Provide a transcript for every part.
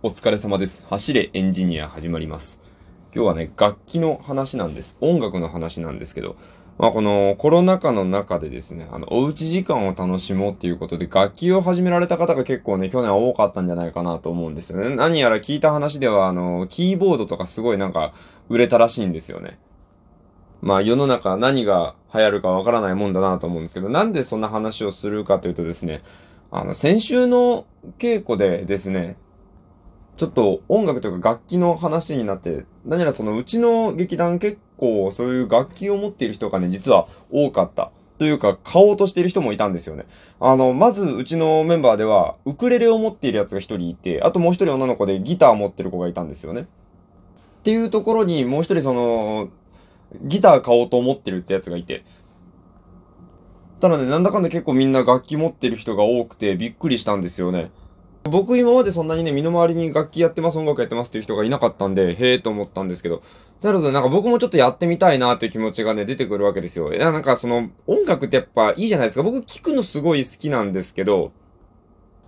お疲れ様です。走れエンジニア始まります。今日はね、楽器の話なんです。音楽の話なんですけど、まあこのコロナ禍の中でですね、あの、おうち時間を楽しもうっていうことで楽器を始められた方が結構ね、去年は多かったんじゃないかなと思うんですよね。何やら聞いた話では、あの、キーボードとかすごいなんか売れたらしいんですよね。まあ世の中何が流行るかわからないもんだなと思うんですけど、なんでそんな話をするかというとですね、あの、先週の稽古でですね、ちょっと音楽というか楽器の話になって、何やらそのうちの劇団結構そういう楽器を持っている人がね、実は多かった。というか、買おうとしている人もいたんですよね。あの、まずうちのメンバーでは、ウクレレを持っているやつが一人いて、あともう一人女の子でギターを持ってる子がいたんですよね。っていうところにもう一人その、ギター買おうと思ってるってやつがいて。ただね、なんだかんだ結構みんな楽器持ってる人が多くてびっくりしたんですよね。僕今までそんなにね、身の回りに楽器やってます、音楽やってますっていう人がいなかったんで、へえと思ったんですけど、なるほど、なんか僕もちょっとやってみたいなっていう気持ちがね、出てくるわけですよ。いや、なんかその、音楽ってやっぱいいじゃないですか。僕聞くのすごい好きなんですけど、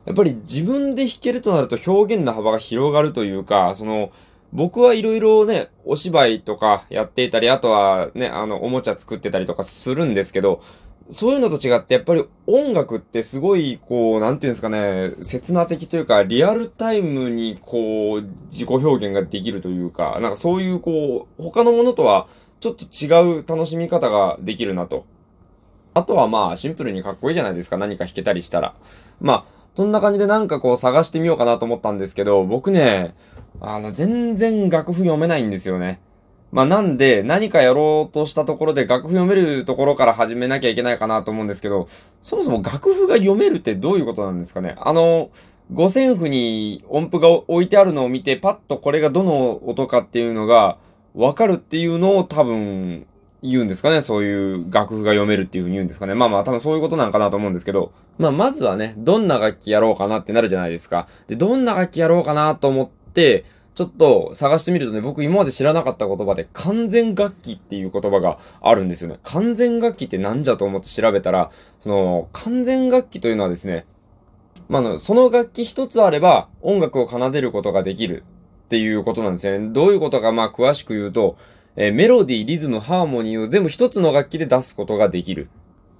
やっぱり自分で弾けるとなると表現の幅が広がるというか、その、僕はいろいろね、お芝居とかやっていたり、あとはね、あの、おもちゃ作ってたりとかするんですけど、そういうのと違って、やっぱり音楽ってすごい、こう、なんていうんですかね、刹那的というか、リアルタイムに、こう、自己表現ができるというか、なんかそういう、こう、他のものとは、ちょっと違う楽しみ方ができるなと。あとはまあ、シンプルにかっこいいじゃないですか、何か弾けたりしたら。まあ、そんな感じでなんかこう探してみようかなと思ったんですけど、僕ね、あの、全然楽譜読めないんですよね。まあなんで、何かやろうとしたところで楽譜読めるところから始めなきゃいけないかなと思うんですけど、そもそも楽譜が読めるってどういうことなんですかね？あの、五線譜に音符が置いてあるのを見て、パッとこれがどの音かっていうのがわかるっていうのを多分言うんですかね？そういう楽譜が読めるっていうふうに言うんですかね？まあまあ多分そういうことなんかなと思うんですけど、まあまずはね、どんな楽器やろうかなってなるじゃないですか。で、どんな楽器やろうかなと思って、ちょっと探してみるとね、僕今まで知らなかった言葉で完全楽器っていう言葉があるんですよね。完全楽器ってなんじゃと思って調べたら、その完全楽器というのはですね、まあ、その楽器一つあれば音楽を奏でることができるっていうことなんですよね。どういうことかまあ詳しく言うと、えーメロディー、リズム、ハーモニーを全部一つの楽器で出すことができる。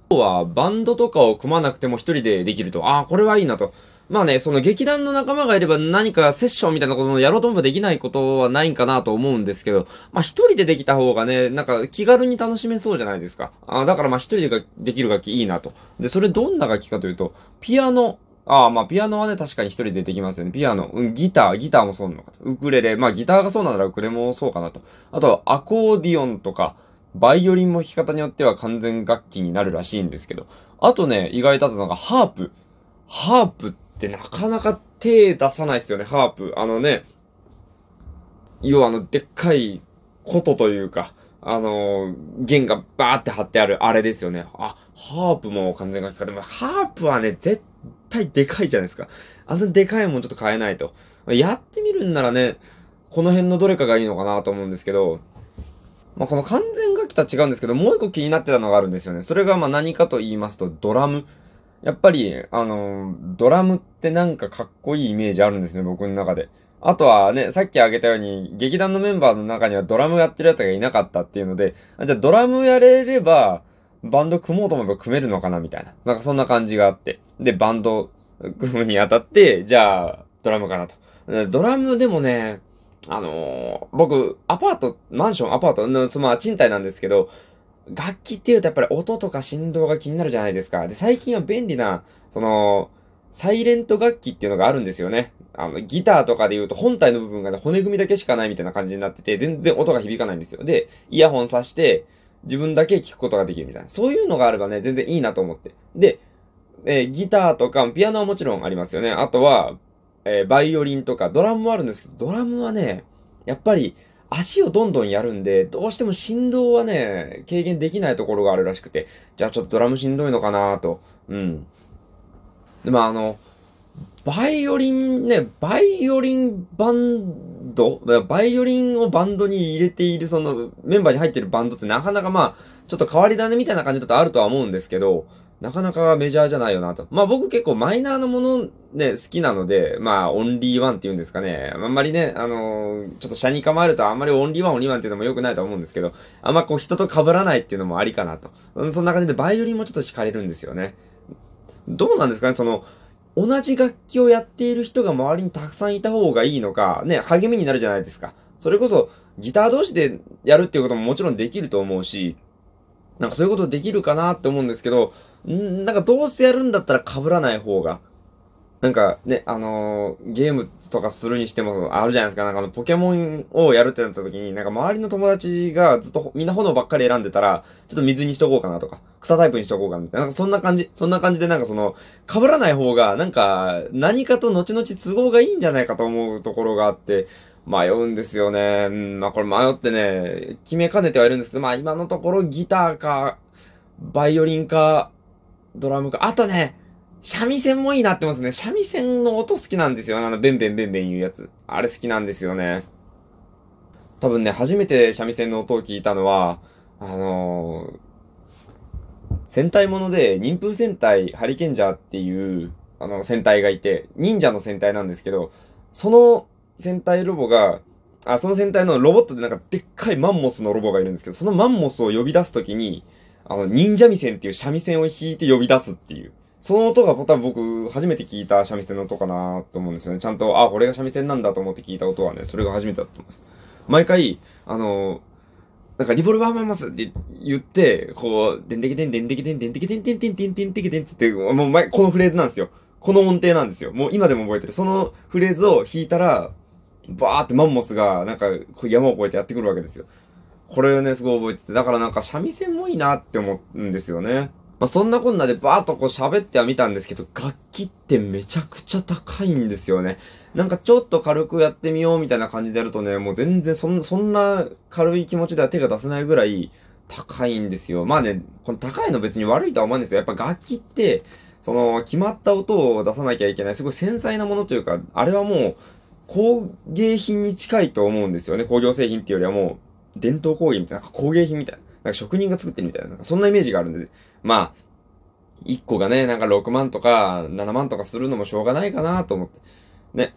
あとは、バンドとかを組まなくても一人でできると。ああ、これはいいなと。まあね、その劇団の仲間がいれば何かセッションみたいなことをやろうと思えばできないことはないんかなと思うんですけど、まあ一人でできた方がね、なんか気軽に楽しめそうじゃないですか。あだからまあ一人でできる楽器いいなと。で、それどんな楽器かというと、ピアノ。ああ、まあピアノはね、確かに一人でできますよね。ピアノ。うん、ギター、ギターもそうなのかと。ウクレレ。まあギターがそうならウクレレもそうかなと。あとはアコーディオンとか、バイオリンも弾き方によっては完全楽器になるらしいんですけど。あとね、意外だったのがハープ。ハープってなかなか手出さないですよね、ハープ。あのね、要はあの、でっかい琴とというか、あの、弦がバーって張ってあるあれですよね。あ、ハープも完全楽器か。でもハープはね、絶対でかいじゃないですか。あのでかいもんちょっと買えないと。やってみるんならね、この辺のどれかがいいのかなと思うんですけど、まあ、この完全楽器とは違うんですけど、もう一個気になってたのがあるんですよね。それがま何かと言いますと、ドラム。やっぱり、あの、ドラムってなんかかっこいいイメージあるんですね、僕の中で。あとはね、さっき挙げたように、劇団のメンバーの中にはドラムやってるやつがいなかったっていうので、あじゃあドラムやれれば、バンド組もうと思えば組めるのかなみたいな。なんかそんな感じがあって。で、バンド組むにあたって、じゃあ、ドラムかなと。ドラムでもね、あのー僕、アパート、マンション、アパートの、そのまあ賃貸なんですけど、楽器っていうとやっぱり音とか振動が気になるじゃないですか。で、最近は便利な、その、サイレント楽器っていうのがあるんですよね。あの、ギターとかで言うと本体の部分がね、骨組みだけしかないみたいな感じになってて、全然音が響かないんですよ。で、イヤホンさして、自分だけ聞くことができるみたいな。そういうのがあればね、全然いいなと思って。で、えーギターとか、ピアノはもちろんありますよね。あとは、えーバイオリンとか、ドラムもあるんですけど、ドラムはね、やっぱり、足をどんどんやるんで、どうしても振動はね、軽減できないところがあるらしくて、じゃあちょっとドラムしんどいのかなと。うん。でもあの、バイオリンね、バイオリンバンドバイオリンをバンドに入れているそのメンバーに入ってるバンドってなかなかまあ、ちょっと変わり種みたいな感じだとあるとは思うんですけど、なかなかメジャーじゃないよなと。まあ僕結構マイナーなものね、好きなので、まあオンリーワンって言うんですかね。あんまりね、あのー、ちょっと車に構えるとあんまりオンリーワンオンリーワンっていうのも良くないと思うんですけど、あんまこう人と被らないっていうのもありかなと。そんな感じでバイオリンもちょっと惹かれるんですよね。どうなんですかね？その、同じ楽器をやっている人が周りにたくさんいた方がいいのか、ね、励みになるじゃないですか。それこそ、ギター同士でやるっていうことももちろんできると思うし、なんかそういうことできるかなって思うんですけど、んなんかどうせやるんだったら被らない方が、なんかね、あのー、ゲームとかするにしてもあるじゃないですか。なんかあの、ポケモンをやるってなった時に、なんか周りの友達がずっとみんな炎ばっかり選んでたら、ちょっと水にしとこうかなとか、草タイプにしとこうかなみたいな。なんかそんな感じ。そんな感じでなんかその、被らない方が、なんか、何かと後々都合がいいんじゃないかと思うところがあって、迷うんですよね。うん、まあこれ迷ってね、決めかねてはいるんですけど、まあ今のところギターか、バイオリンか、ドラムか、あとね、三味線もいいなってますね。三味線の音好きなんですよ。あの、ベンベンベンベン言うやつ。あれ好きなんですよね。多分ね、初めて三味線の音を聞いたのは、あのー、戦隊もので、忍風戦隊ハリケンジャーっていう、あの、戦隊がいて、忍者の戦隊なんですけど、その戦隊ロボが、あ、その戦隊のロボットでなんかでっかいマンモスのロボがいるんですけど、そのマンモスを呼び出すときに、あの、忍者味線っていう三味線を弾いて呼び出すっていう。その音が多分僕、初めて聞いた三味線の音かなと思うんですよね。ちゃんと、あ、これが三味線なんだと思って聞いた音はね、それが初めてだと思います。毎回、あの、なんかリボルバーマンマスって言って、こう、でんでけでんでんでけでんでんでけでんでんでんでんでんでけでんって、もう前、このフレーズなんですよ。この音程なんですよ。もう今でも覚えてる。そのフレーズを弾いたら、バーってマンモスが、なんか、山を越えてやってくるわけですよ。これをね、すごい覚えてて、だからなんか三味線もいいなって思うんですよね。まあ、そんなこんなでバーっとこう喋ってはみたんですけど、楽器ってめちゃくちゃ高いんですよね。なんかちょっと軽くやってみようみたいな感じでやるとね、もう全然そんそんな軽い気持ちでは手が出せないぐらい高いんですよ。まあね、この高いの別に悪いとは思うんですよ。やっぱ楽器って、その決まった音を出さなきゃいけない、すごい繊細なものというか、あれはもう工芸品に近いと思うんですよね。工業製品っていうよりはもう伝統工芸みたいな、なんか工芸品みたいな。なんか職人が作ってるみたいな、なんかそんなイメージがあるんで、まあ、1個がね、なんか6万とか7万とかするのもしょうがないかなと思って。ね。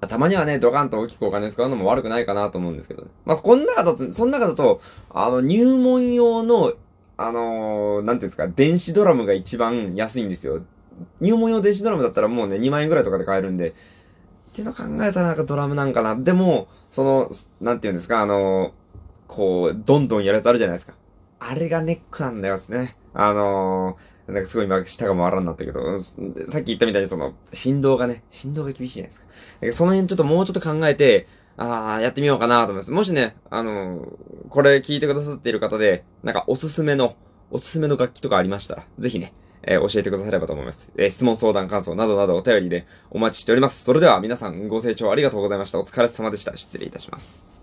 たまにはね、ドカンと大きくお金使うのも悪くないかなと思うんですけどね。まあ、この中だと、その中だと、あの、入門用の、あのー、なんていうんですか、電子ドラムが一番安いんですよ。入門用電子ドラムだったらもうね、2万円ぐらいとかで買えるんで。っていうの考えたらなんかドラムなんかな。でも、その、なんていうんですか、あの、こう、どんどんやるやつあるじゃないですか。あれがネックなんだよですね。あの、なんかすごい今、舌が回らんなったけど、さっき言ったみたいにその、振動がね、振動が厳しいじゃないですか。かその辺ちょっともうちょっと考えて、ああ、やってみようかなと思います。もしね、あのー、これ聞いてくださっている方で、なんかおすすめの、おすすめの楽器とかありましたら、ぜひね、えー、教えてくださればと思います。えー、質問、相談、感想などなどお便りでお待ちしております。それでは皆さんご清聴ありがとうございました。お疲れ様でした。失礼いたします。